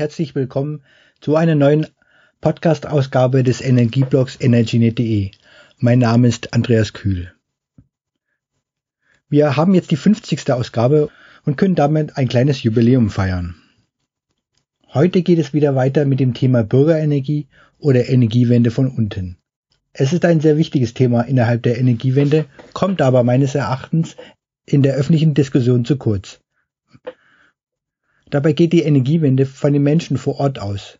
Herzlich willkommen zu einer neuen Podcast-Ausgabe des Energieblogs energynet.de. Mein Name ist Andreas Kühl. Wir haben jetzt die 50. Ausgabe und können damit ein kleines Jubiläum feiern. Heute geht es wieder weiter mit dem Thema Bürgerenergie oder Energiewende von unten. Es ist ein sehr wichtiges Thema innerhalb der Energiewende, kommt aber meines Erachtens in der öffentlichen Diskussion zu kurz. Dabei geht die Energiewende von den Menschen vor Ort aus.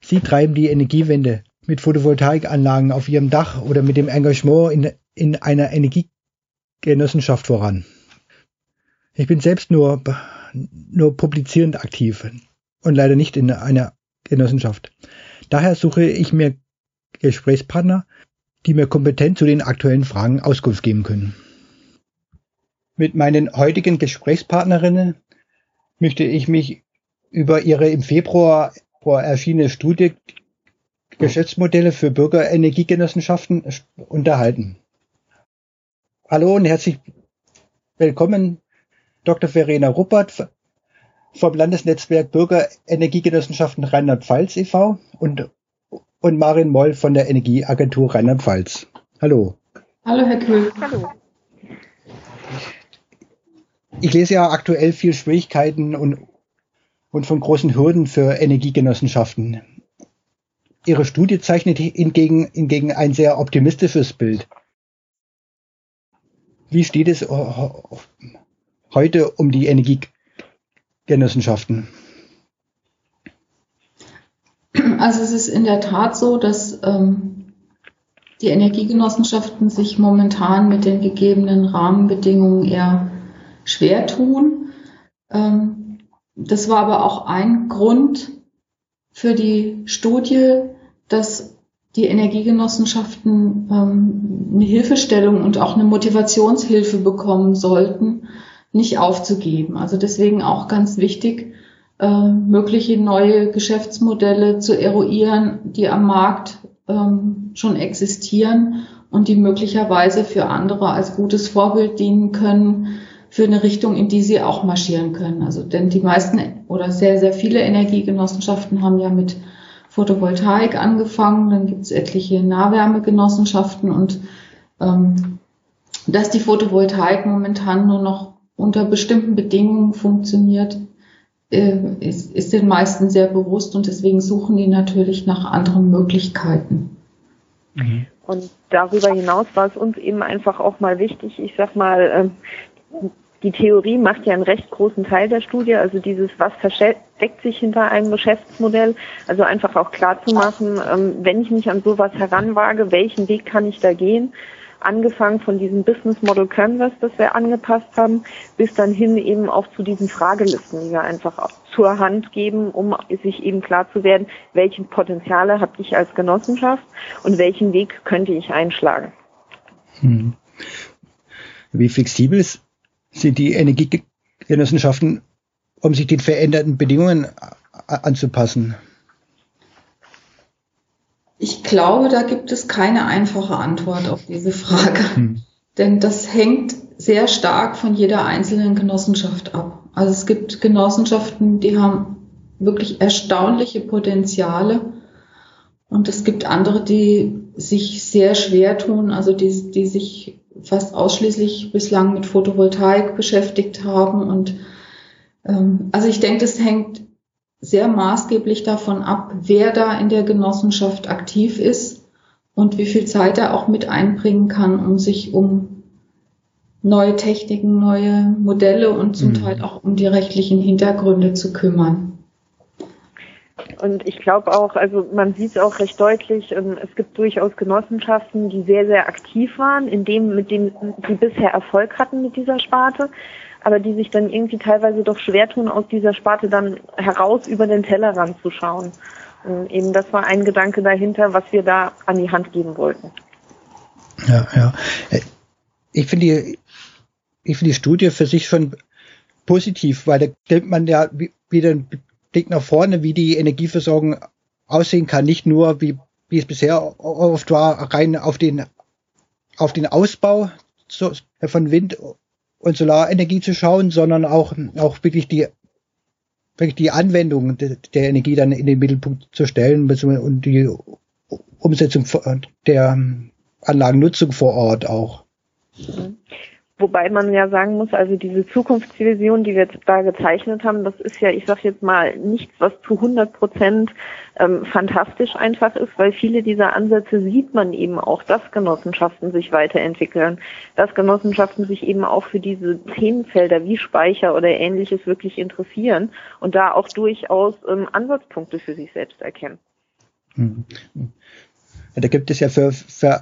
Sie treiben die Energiewende mit Photovoltaikanlagen auf ihrem Dach oder mit dem Engagement in, in einer Energiegenossenschaft voran. Ich bin selbst nur, nur publizierend aktiv und leider nicht in einer Genossenschaft. Daher suche ich mir Gesprächspartner, die mir kompetent zu den aktuellen Fragen Auskunft geben können. Mit meinen heutigen Gesprächspartnerinnen möchte ich mich über Ihre im Februar erschienene Studie Geschäftsmodelle für Bürgerenergiegenossenschaften unterhalten. Hallo und herzlich willkommen, Dr. Verena Ruppert vom Landesnetzwerk Bürgerenergiegenossenschaften Rheinland-Pfalz e.V. und, und Marin Moll von der Energieagentur Rheinland-Pfalz. Hallo. Hallo, Herr Kühl. Hallo. Ich lese ja aktuell viel Schwierigkeiten und, und von großen Hürden für Energiegenossenschaften. Ihre Studie zeichnet hingegen, hingegen ein sehr optimistisches Bild. Wie steht es heute um die Energiegenossenschaften? Also es ist in der Tat so, dass ähm, die Energiegenossenschaften sich momentan mit den gegebenen Rahmenbedingungen eher schwer tun. Ähm, das war aber auch ein Grund für die Studie, dass die Energiegenossenschaften ähm, eine Hilfestellung und auch eine Motivationshilfe bekommen sollten, nicht aufzugeben. Also deswegen auch ganz wichtig, äh, mögliche neue Geschäftsmodelle zu eruieren, die am Markt ähm, schon existieren und die möglicherweise für andere als gutes Vorbild dienen können, für eine Richtung, in die sie auch marschieren können. Also denn die meisten oder sehr, sehr viele Energiegenossenschaften haben ja mit Photovoltaik angefangen, dann gibt es etliche Nahwärmegenossenschaften und ähm, dass die Photovoltaik momentan nur noch unter bestimmten Bedingungen funktioniert, äh, ist, ist den meisten sehr bewusst und deswegen suchen die natürlich nach anderen Möglichkeiten. Mhm. Und darüber hinaus war es uns eben einfach auch mal wichtig, ich sag mal, ähm, die Theorie macht ja einen recht großen Teil der Studie, also dieses, was versteckt sich hinter einem Geschäftsmodell, also einfach auch klar zu machen, ähm, wenn ich mich an sowas heranwage, welchen Weg kann ich da gehen? Angefangen von diesem Business Model Canvas, das wir angepasst haben, bis dann hin eben auch zu diesen Fragelisten, die wir einfach zur Hand geben, um sich eben klar zu werden, welche Potenziale habe ich als Genossenschaft und welchen Weg könnte ich einschlagen. Hm. Wie flexibel ist sind die Energiegenossenschaften, um sich den veränderten Bedingungen anzupassen? Ich glaube, da gibt es keine einfache Antwort auf diese Frage. Hm. Denn das hängt sehr stark von jeder einzelnen Genossenschaft ab. Also es gibt Genossenschaften, die haben wirklich erstaunliche Potenziale. Und es gibt andere, die sich sehr schwer tun, also die, die sich fast ausschließlich bislang mit Photovoltaik beschäftigt haben. Und ähm, also ich denke, das hängt sehr maßgeblich davon ab, wer da in der Genossenschaft aktiv ist und wie viel Zeit er auch mit einbringen kann, um sich um neue Techniken, neue Modelle und zum mhm. Teil auch um die rechtlichen Hintergründe zu kümmern. Und ich glaube auch, also man sieht es auch recht deutlich, ähm, es gibt durchaus Genossenschaften, die sehr, sehr aktiv waren, in dem, mit dem sie bisher Erfolg hatten mit dieser Sparte, aber die sich dann irgendwie teilweise doch schwer tun, aus dieser Sparte dann heraus über den Tellerrand zu schauen. Und eben das war ein Gedanke dahinter, was wir da an die Hand geben wollten. Ja, ja. Ich finde die, ich finde die Studie für sich schon positiv, weil da stellt man ja wieder ein Blick nach vorne, wie die Energieversorgung aussehen kann. Nicht nur, wie, wie es bisher oft war, rein auf den, auf den Ausbau von Wind- und Solarenergie zu schauen, sondern auch, auch wirklich die, wirklich die Anwendung der Energie dann in den Mittelpunkt zu stellen und die Umsetzung der Anlagennutzung vor Ort auch. Wobei man ja sagen muss, also diese Zukunftsvision, die wir jetzt da gezeichnet haben, das ist ja, ich sag jetzt mal, nichts, was zu 100 Prozent ähm, fantastisch einfach ist, weil viele dieser Ansätze sieht man eben auch, dass Genossenschaften sich weiterentwickeln, dass Genossenschaften sich eben auch für diese Themenfelder wie Speicher oder ähnliches wirklich interessieren und da auch durchaus ähm, Ansatzpunkte für sich selbst erkennen. Ja, da gibt es ja für, für,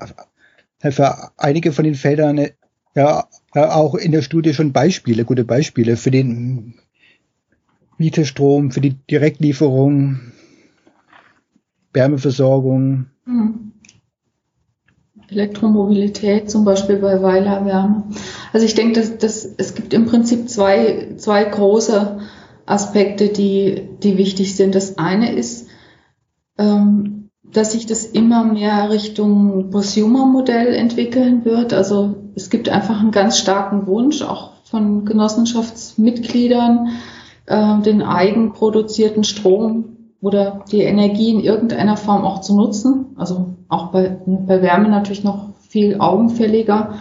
für einige von den Feldern ja auch in der Studie schon Beispiele, gute Beispiele für den Mietestrom, für die Direktlieferung, Wärmeversorgung. Hm. Elektromobilität, zum Beispiel bei Weilerwärme. Also ich denke, dass, dass es gibt im Prinzip zwei, zwei große Aspekte, die, die wichtig sind. Das eine ist, ähm, dass sich das immer mehr Richtung Prosumer-Modell entwickeln wird. Also es gibt einfach einen ganz starken Wunsch, auch von Genossenschaftsmitgliedern, äh, den eigenproduzierten Strom oder die Energie in irgendeiner Form auch zu nutzen. Also auch bei, bei Wärme natürlich noch viel augenfälliger.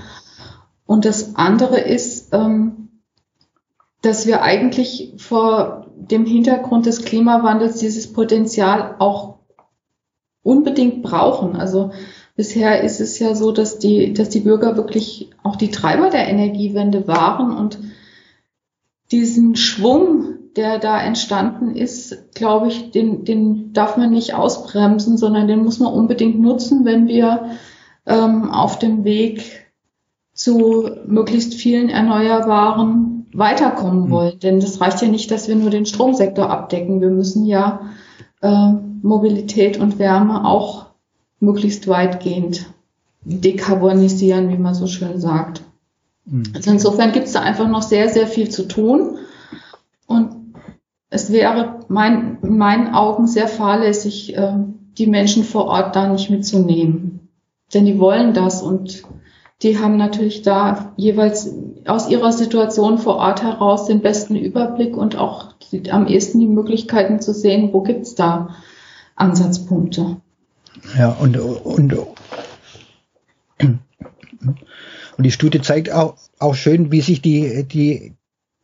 Und das andere ist, ähm, dass wir eigentlich vor dem Hintergrund des Klimawandels dieses Potenzial auch unbedingt brauchen. Also bisher ist es ja so, dass die, dass die Bürger wirklich auch die Treiber der Energiewende waren und diesen Schwung der da entstanden ist, glaube ich, den, den darf man nicht ausbremsen, sondern den muss man unbedingt nutzen, wenn wir ähm, auf dem Weg zu möglichst vielen Erneuerbaren weiterkommen mhm. wollen. Denn das reicht ja nicht, dass wir nur den Stromsektor abdecken. Wir müssen ja äh, Mobilität und Wärme auch möglichst weitgehend dekarbonisieren, wie man so schön sagt. Mhm. Also insofern gibt es da einfach noch sehr, sehr viel zu tun. Und es wäre mein, in meinen Augen sehr fahrlässig, äh, die Menschen vor Ort da nicht mitzunehmen. Denn die wollen das und die haben natürlich da jeweils aus ihrer Situation vor Ort heraus den besten Überblick und auch die, am ehesten die Möglichkeiten zu sehen, wo gibt's da Ansatzpunkte. Ja, und, und, und die Studie zeigt auch, auch schön, wie sich die, die,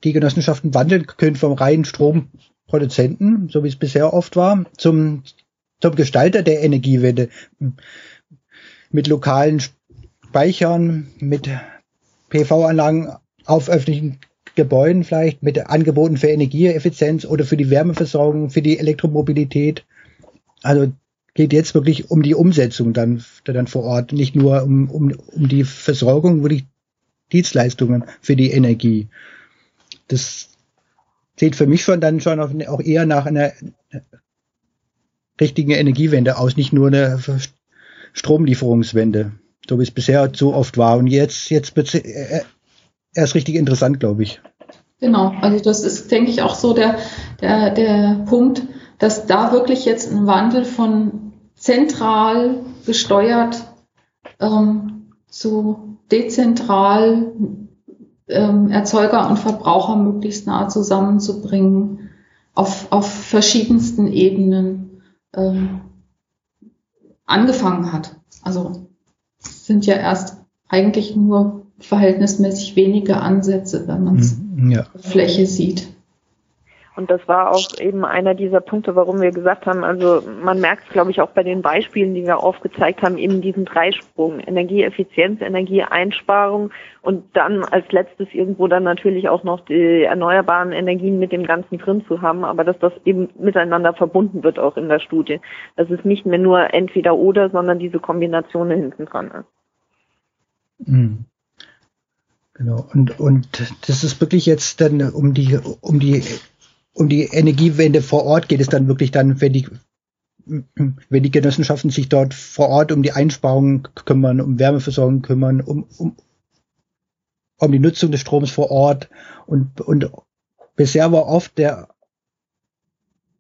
die Genossenschaften wandeln können vom reinen Stromproduzenten, so wie es bisher oft war, zum, zum Gestalter der Energiewende. Mit lokalen Speichern, mit PV-Anlagen auf öffentlichen Gebäuden vielleicht, mit Angeboten für Energieeffizienz oder für die Wärmeversorgung, für die Elektromobilität. Also geht jetzt wirklich um die Umsetzung dann, dann vor Ort, nicht nur um, um, um die Versorgung, wirklich Dienstleistungen für die Energie das sieht für mich schon dann schon auch eher nach einer richtigen Energiewende aus, nicht nur eine Stromlieferungswende, so wie es bisher so oft war. Und jetzt, jetzt wird es erst richtig interessant, glaube ich. Genau, also das ist, denke ich, auch so der, der, der Punkt, dass da wirklich jetzt ein Wandel von zentral gesteuert ähm, zu dezentral ähm, Erzeuger und Verbraucher möglichst nah zusammenzubringen auf, auf verschiedensten Ebenen ähm, angefangen hat. Also es sind ja erst eigentlich nur verhältnismäßig wenige Ansätze, wenn man es mhm, ja. Fläche sieht. Und das war auch eben einer dieser Punkte, warum wir gesagt haben, also man merkt, glaube ich, auch bei den Beispielen, die wir aufgezeigt haben, eben diesen Dreisprung, Energieeffizienz, Energieeinsparung und dann als letztes irgendwo dann natürlich auch noch die erneuerbaren Energien mit dem Ganzen drin zu haben, aber dass das eben miteinander verbunden wird auch in der Studie. Dass es nicht mehr nur entweder oder, sondern diese Kombination hinten dran ist. Mhm. Genau. Und, und das ist wirklich jetzt dann um die, um die um die Energiewende vor Ort geht es dann wirklich dann, wenn die, wenn die Genossenschaften sich dort vor Ort um die Einsparungen kümmern, um Wärmeversorgung kümmern, um, um, um die Nutzung des Stroms vor Ort und, und bisher war oft der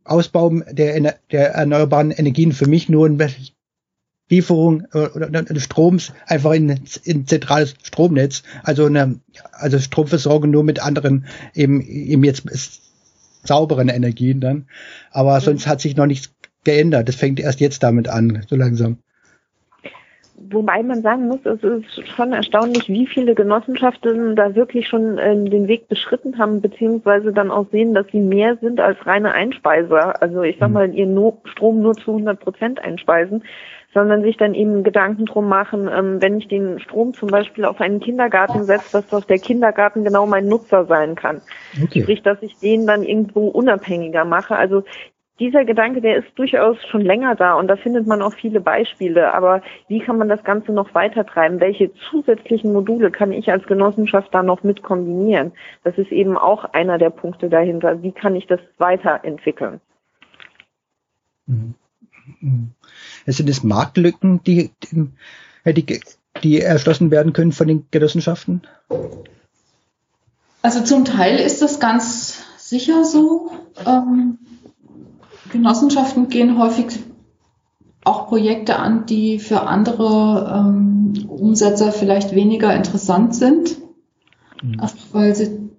Ausbau der, der erneuerbaren Energien für mich nur eine Lieferung äh, Stroms einfach in, in zentrales Stromnetz, also eine also Stromversorgung nur mit anderen eben eben jetzt sauberen Energien dann. Aber mhm. sonst hat sich noch nichts geändert. Das fängt erst jetzt damit an, so langsam. Wobei man sagen muss, es ist schon erstaunlich, wie viele Genossenschaften da wirklich schon äh, den Weg beschritten haben, beziehungsweise dann auch sehen, dass sie mehr sind als reine Einspeiser. Also ich sag mhm. mal, ihren no Strom nur zu 100 Prozent einspeisen, sondern sich dann eben Gedanken drum machen, ähm, wenn ich den Strom zum Beispiel auf einen Kindergarten setze, dass doch der Kindergarten genau mein Nutzer sein kann. Okay. Sprich, dass ich den dann irgendwo unabhängiger mache. Also dieser Gedanke, der ist durchaus schon länger da und da findet man auch viele Beispiele. Aber wie kann man das Ganze noch weiter treiben? Welche zusätzlichen Module kann ich als Genossenschaft da noch mit kombinieren? Das ist eben auch einer der Punkte dahinter. Wie kann ich das weiterentwickeln? Mhm. Es sind es Marktlücken, die, die, die erschlossen werden können von den Genossenschaften? Also zum Teil ist das ganz sicher so. Ähm, Genossenschaften gehen häufig auch Projekte an, die für andere ähm, Umsetzer vielleicht weniger interessant sind, mhm. weil sie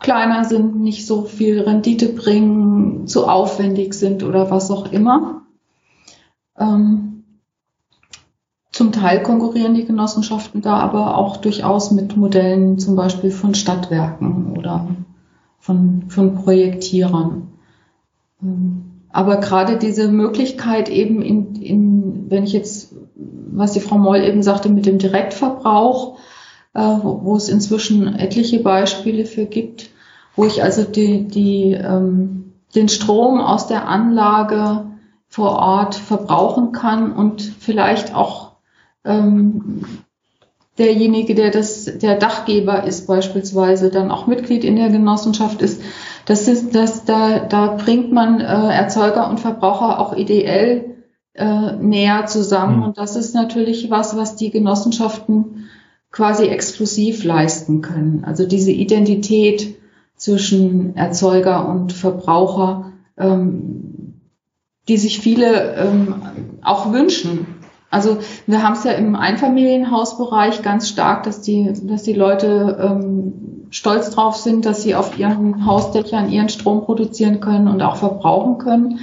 kleiner sind, nicht so viel Rendite bringen, zu aufwendig sind oder was auch immer. Ähm, zum Teil konkurrieren die Genossenschaften da aber auch durchaus mit Modellen zum Beispiel von Stadtwerken oder von, von Projektierern. Ähm, aber gerade diese Möglichkeit eben in, in, wenn ich jetzt, was die Frau Moll eben sagte, mit dem Direktverbrauch, äh, wo, wo, es inzwischen etliche Beispiele für gibt, wo ich also die, die, ähm, den Strom aus der Anlage vor Ort verbrauchen kann und vielleicht auch ähm, derjenige, der das, der Dachgeber ist beispielsweise, dann auch Mitglied in der Genossenschaft ist, das ist, das, da, da bringt man äh, Erzeuger und Verbraucher auch ideell äh, näher zusammen. Mhm. Und das ist natürlich was, was die Genossenschaften quasi exklusiv leisten können. Also diese Identität zwischen Erzeuger und Verbraucher, ähm, die sich viele ähm, auch wünschen. Also wir haben es ja im Einfamilienhausbereich ganz stark, dass die, dass die Leute ähm, stolz drauf sind, dass sie auf ihren Hausdächern ihren Strom produzieren können und auch verbrauchen können.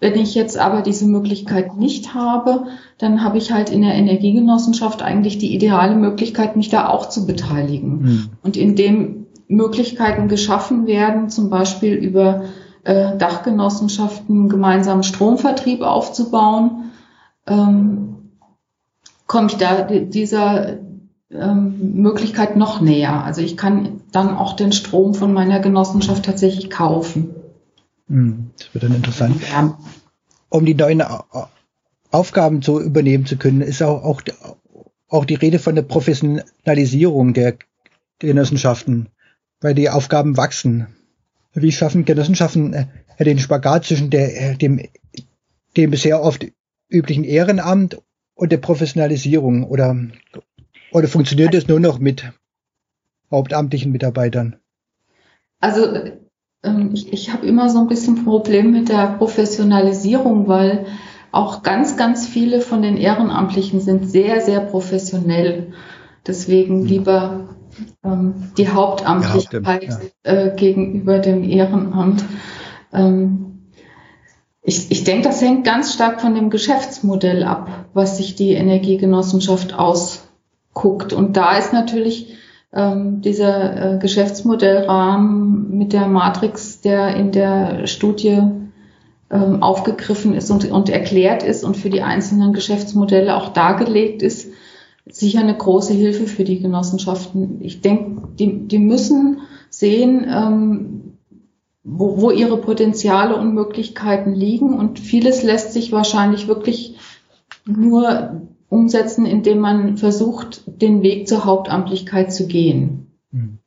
Wenn ich jetzt aber diese Möglichkeit nicht habe, dann habe ich halt in der Energiegenossenschaft eigentlich die ideale Möglichkeit, mich da auch zu beteiligen. Mhm. Und indem Möglichkeiten geschaffen werden, zum Beispiel über äh, Dachgenossenschaften gemeinsamen Stromvertrieb aufzubauen, ähm, komme ich da dieser ähm, Möglichkeit noch näher. Also ich kann dann auch den Strom von meiner Genossenschaft tatsächlich kaufen. Hm, das wird dann interessant. Ja. Um die neuen Aufgaben zu übernehmen zu können, ist auch, auch, auch die Rede von der Professionalisierung der Genossenschaften, weil die Aufgaben wachsen. Wie schaffen Genossenschaften äh, den Spagat zwischen der, äh, dem, dem bisher oft üblichen Ehrenamt und der Professionalisierung oder oder funktioniert es nur noch mit hauptamtlichen Mitarbeitern? Also ähm, ich, ich habe immer so ein bisschen Problem mit der Professionalisierung, weil auch ganz, ganz viele von den Ehrenamtlichen sind sehr, sehr professionell. Deswegen mhm. lieber ähm, die Hauptamtlichkeit ja, ja. Äh, gegenüber dem Ehrenamt. Ähm, ich, ich denke, das hängt ganz stark von dem Geschäftsmodell ab, was sich die Energiegenossenschaft aus guckt. Und da ist natürlich ähm, dieser äh, Geschäftsmodellrahmen mit der Matrix, der in der Studie ähm, aufgegriffen ist und, und erklärt ist und für die einzelnen Geschäftsmodelle auch dargelegt ist, sicher eine große Hilfe für die Genossenschaften. Ich denke, die, die müssen sehen, ähm, wo, wo ihre Potenziale und Möglichkeiten liegen. Und vieles lässt sich wahrscheinlich wirklich nur umsetzen, indem man versucht, den Weg zur Hauptamtlichkeit zu gehen. Mhm.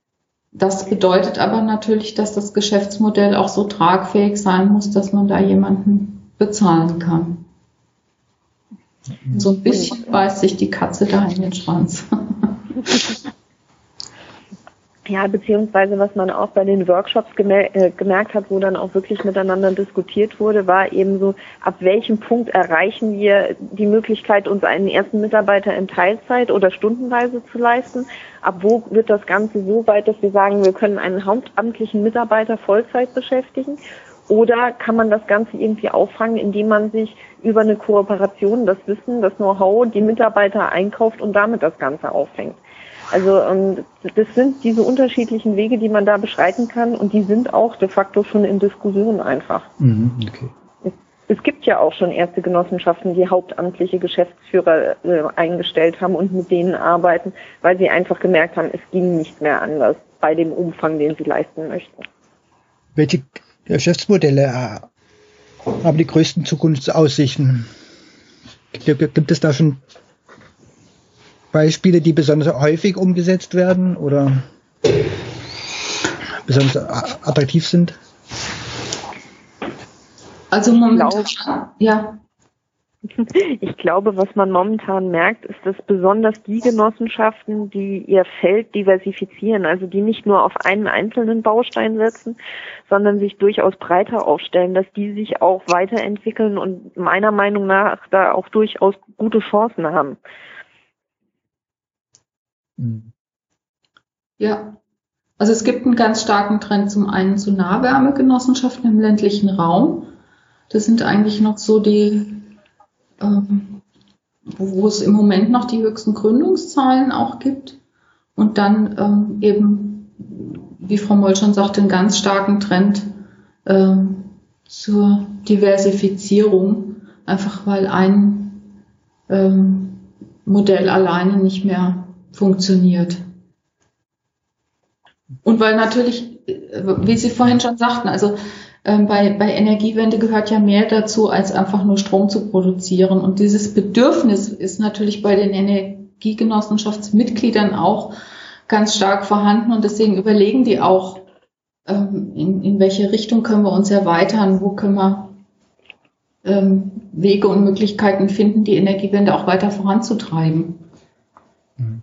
Das bedeutet aber natürlich, dass das Geschäftsmodell auch so tragfähig sein muss, dass man da jemanden bezahlen kann. So ein bisschen beißt sich die Katze da in den Schwanz. Ja, beziehungsweise was man auch bei den Workshops äh, gemerkt hat, wo dann auch wirklich miteinander diskutiert wurde, war eben so, ab welchem Punkt erreichen wir die Möglichkeit, uns einen ersten Mitarbeiter in Teilzeit oder stundenweise zu leisten. Ab wo wird das Ganze so weit, dass wir sagen, wir können einen hauptamtlichen Mitarbeiter Vollzeit beschäftigen? Oder kann man das Ganze irgendwie auffangen, indem man sich über eine Kooperation das Wissen, das Know-how, die Mitarbeiter einkauft und damit das Ganze auffängt? Also ähm, das sind diese unterschiedlichen Wege, die man da beschreiten kann und die sind auch de facto schon in Diskussion einfach. Mhm, okay. es, es, gibt ja auch schon erste Genossenschaften, die hauptamtliche Geschäftsführer äh, eingestellt haben und mit denen arbeiten, weil sie einfach gemerkt haben, es ging nicht mehr anders bei dem Umfang, den sie leisten möchten. Welche Geschäftsmodelle äh, haben die größten Zukunftsaussichten? Gibt es da schon Beispiele, die besonders häufig umgesetzt werden oder besonders attraktiv sind? Also momentan, ja. Ich glaube, was man momentan merkt, ist, dass besonders die Genossenschaften, die ihr Feld diversifizieren, also die nicht nur auf einen einzelnen Baustein setzen, sondern sich durchaus breiter aufstellen, dass die sich auch weiterentwickeln und meiner Meinung nach da auch durchaus gute Chancen haben. Mhm. Ja, also es gibt einen ganz starken Trend zum einen zu Nahwärmegenossenschaften im ländlichen Raum. Das sind eigentlich noch so die, ähm, wo, es im Moment noch die höchsten Gründungszahlen auch gibt. Und dann ähm, eben, wie Frau Moll schon sagte, einen ganz starken Trend ähm, zur Diversifizierung, einfach weil ein ähm, Modell alleine nicht mehr funktioniert. Und weil natürlich, wie Sie vorhin schon sagten, also ähm, bei, bei Energiewende gehört ja mehr dazu, als einfach nur Strom zu produzieren. Und dieses Bedürfnis ist natürlich bei den Energiegenossenschaftsmitgliedern auch ganz stark vorhanden. Und deswegen überlegen die auch, ähm, in, in welche Richtung können wir uns erweitern, wo können wir ähm, Wege und Möglichkeiten finden, die Energiewende auch weiter voranzutreiben. Mhm.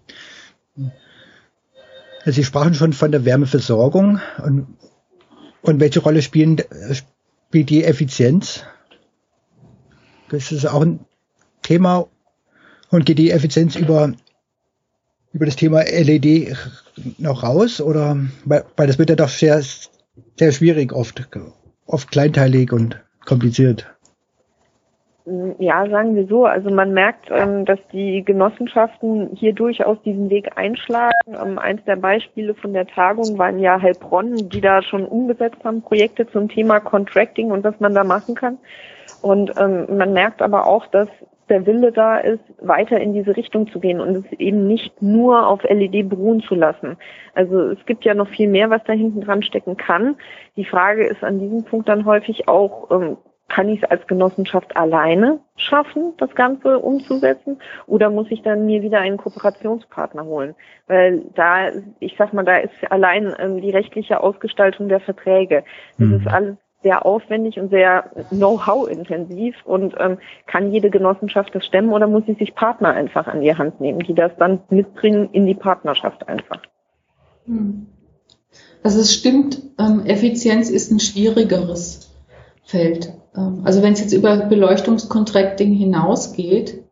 Sie sprachen schon von der Wärmeversorgung und, und welche Rolle spielen, spielt die Effizienz? Das ist auch ein Thema und geht die Effizienz über, über das Thema LED noch raus oder, weil, weil das wird ja doch sehr, sehr schwierig oft, oft kleinteilig und kompliziert. Ja, sagen wir so. Also man merkt, ähm, dass die Genossenschaften hier durchaus diesen Weg einschlagen. Ähm, eins der Beispiele von der Tagung waren ja Heilbronn, die da schon umgesetzt haben, Projekte zum Thema Contracting und was man da machen kann. Und ähm, man merkt aber auch, dass der Wille da ist, weiter in diese Richtung zu gehen und es eben nicht nur auf LED beruhen zu lassen. Also es gibt ja noch viel mehr, was da hinten dran stecken kann. Die Frage ist an diesem Punkt dann häufig auch, kann ich es als Genossenschaft alleine schaffen, das Ganze umzusetzen? Oder muss ich dann mir wieder einen Kooperationspartner holen? Weil da, ich sag mal, da ist allein ähm, die rechtliche Ausgestaltung der Verträge. Das mhm. ist alles sehr aufwendig und sehr Know-how-intensiv und ähm, kann jede Genossenschaft das stemmen oder muss sie sich Partner einfach an die Hand nehmen, die das dann mitbringen in die Partnerschaft einfach? Hm. Also es stimmt, ähm, Effizienz ist ein schwierigeres Feld. Ähm, also wenn es jetzt über Beleuchtungscontracting hinausgeht,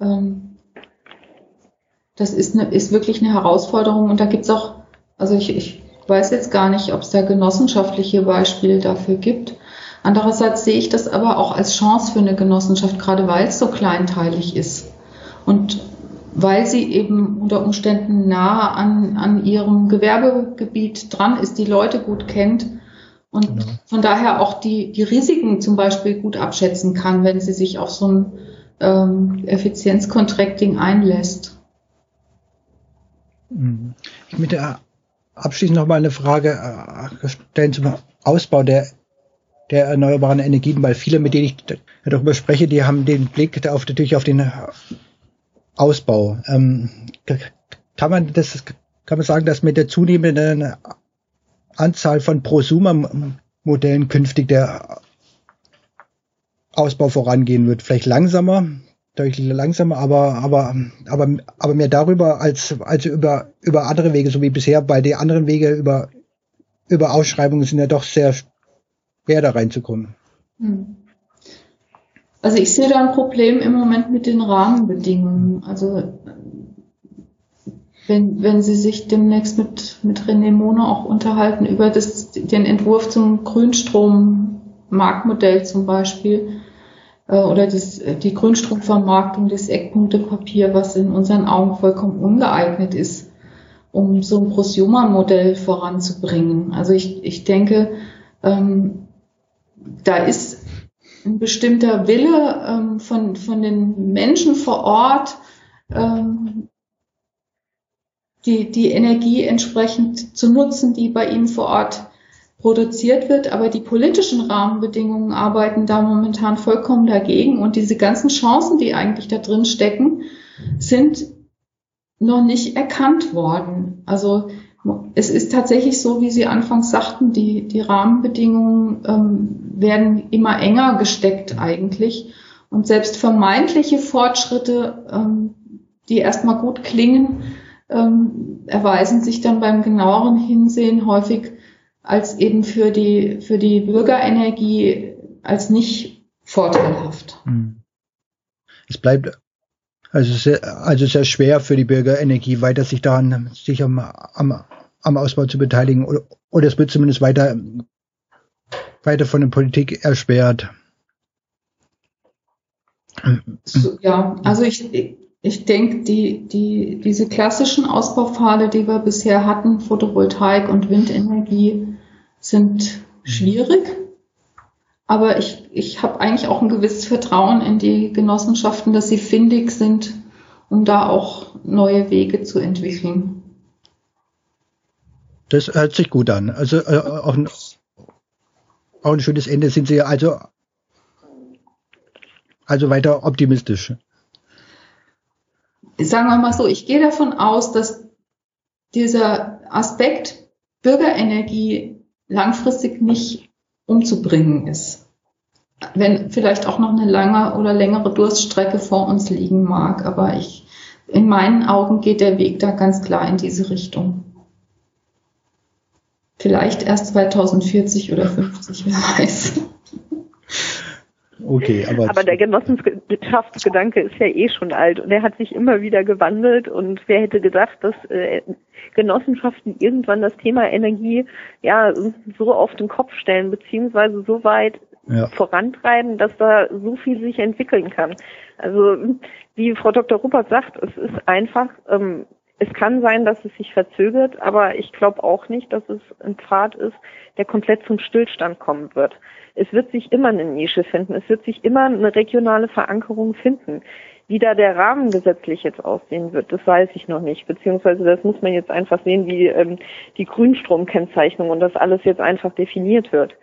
ähm, das ist, eine, ist wirklich eine Herausforderung und da gibt's auch, also ich, ich weiß jetzt gar nicht, ob es da genossenschaftliche Beispiele dafür gibt. Andererseits sehe ich das aber auch als Chance für eine Genossenschaft, gerade weil es so kleinteilig ist und weil sie eben unter Umständen nah an, an ihrem Gewerbegebiet dran ist, die Leute gut kennt und genau. von daher auch die, die Risiken zum Beispiel gut abschätzen kann, wenn sie sich auf so ein ähm, Effizienzcontracting einlässt. Mhm. Ich möchte abschließend noch mal eine Frage äh, stellen zum Ausbau der, der erneuerbaren Energien, weil viele, mit denen ich darüber spreche, die haben den Blick auf, natürlich auf den Ausbau. Ähm, kann man das, kann man sagen, dass mit der zunehmenden Anzahl von Prosumer-Modellen künftig der Ausbau vorangehen wird. Vielleicht langsamer, deutlich langsamer, aber, aber, aber, aber mehr darüber als, als über, über andere Wege, so wie bisher, weil die anderen Wege über, über Ausschreibungen sind ja doch sehr schwer da reinzukommen. Hm. Also ich sehe da ein Problem im Moment mit den Rahmenbedingungen. Also wenn, wenn Sie sich demnächst mit, mit René Mohne auch unterhalten über das, den Entwurf zum Grünstrom-Marktmodell zum Beispiel äh, oder das, die Grünstromvermarktung, das Eckpunktepapier, was in unseren Augen vollkommen ungeeignet ist, um so ein Prosumer-Modell voranzubringen. Also ich, ich denke, ähm, da ist ein bestimmter Wille ähm, von, von den Menschen vor Ort, ähm, die, die Energie entsprechend zu nutzen, die bei ihnen vor Ort produziert wird. Aber die politischen Rahmenbedingungen arbeiten da momentan vollkommen dagegen. Und diese ganzen Chancen, die eigentlich da drin stecken, sind noch nicht erkannt worden. Also es ist tatsächlich so, wie Sie anfangs sagten, die, die Rahmenbedingungen ähm, werden immer enger gesteckt eigentlich. Und selbst vermeintliche Fortschritte, ähm, die erstmal gut klingen, ähm, erweisen sich dann beim genaueren Hinsehen häufig als eben für die, für die Bürgerenergie als nicht vorteilhaft. Hm. Es bleibt also sehr, also sehr schwer für die Bürgerenergie weiter sich daran, sich am, am, am Ausbau zu beteiligen oder, oder es wird zumindest weiter, weiter von der Politik erschwert. So, ja, also ich, ich denke, die, die, diese klassischen Ausbaupfade, die wir bisher hatten, Photovoltaik und Windenergie, sind schwierig. Aber ich, ich habe eigentlich auch ein gewisses Vertrauen in die Genossenschaften, dass sie findig sind, um da auch neue Wege zu entwickeln. Das hört sich gut an. Also äh, auch, ein, auch ein schönes Ende sind Sie also, also weiter optimistisch sagen wir mal so, ich gehe davon aus, dass dieser Aspekt Bürgerenergie langfristig nicht umzubringen ist. Wenn vielleicht auch noch eine lange oder längere Durststrecke vor uns liegen mag, aber ich, in meinen Augen geht der Weg da ganz klar in diese Richtung. Vielleicht erst 2040 oder 50, wer weiß. Okay, aber, aber der Genossenschaftsgedanke ist ja eh schon alt und er hat sich immer wieder gewandelt und wer hätte gedacht, dass äh, Genossenschaften irgendwann das Thema Energie ja so auf den Kopf stellen beziehungsweise so weit ja. vorantreiben, dass da so viel sich entwickeln kann. Also wie Frau Dr. Ruppert sagt, es ist einfach, ähm, es kann sein, dass es sich verzögert, aber ich glaube auch nicht, dass es ein Pfad ist, der komplett zum Stillstand kommen wird es wird sich immer eine Nische finden, es wird sich immer eine regionale Verankerung finden. Wie da der Rahmen gesetzlich jetzt aussehen wird, das weiß ich noch nicht. Beziehungsweise das muss man jetzt einfach sehen, wie ähm, die Grünstromkennzeichnung und das alles jetzt einfach definiert wird.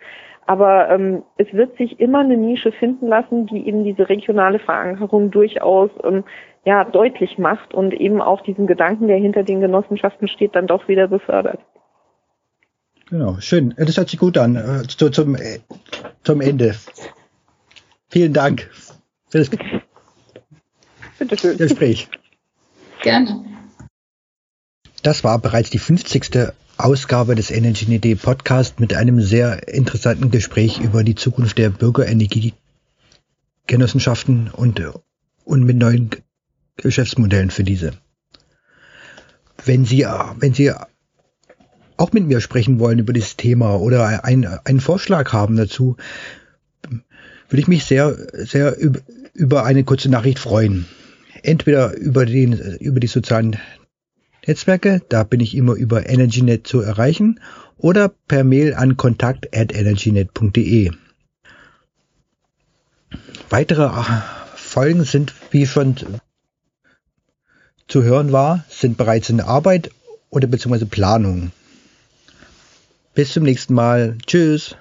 Aber ähm, es wird sich immer eine Nische finden lassen, die eben diese regionale Verankerung durchaus ähm, ja deutlich macht und eben auch diesen Gedanken, der hinter den Genossenschaften steht, dann doch wieder befördert. Genau, schön. Das hört sich gut an. Äh, zu, zum, äh, zum Ende. Vielen Dank für das Gespräch. Gerne. Das war bereits die 50. Ausgabe des Energy Podcast mit einem sehr interessanten Gespräch über die Zukunft der Bürgerenergiegenossenschaften und, und mit neuen Geschäftsmodellen für diese. Wenn Sie, wenn Sie auch mit mir sprechen wollen über dieses Thema oder ein, einen Vorschlag haben dazu, würde ich mich sehr, sehr über eine kurze Nachricht freuen. Entweder über, den, über die sozialen Netzwerke, da bin ich immer über EnergyNet zu erreichen, oder per Mail an kontakt at energynet.de. Weitere Folgen sind, wie schon zu hören war, sind bereits in Arbeit oder beziehungsweise Planung. Bis zum nächsten Mal. Tschüss.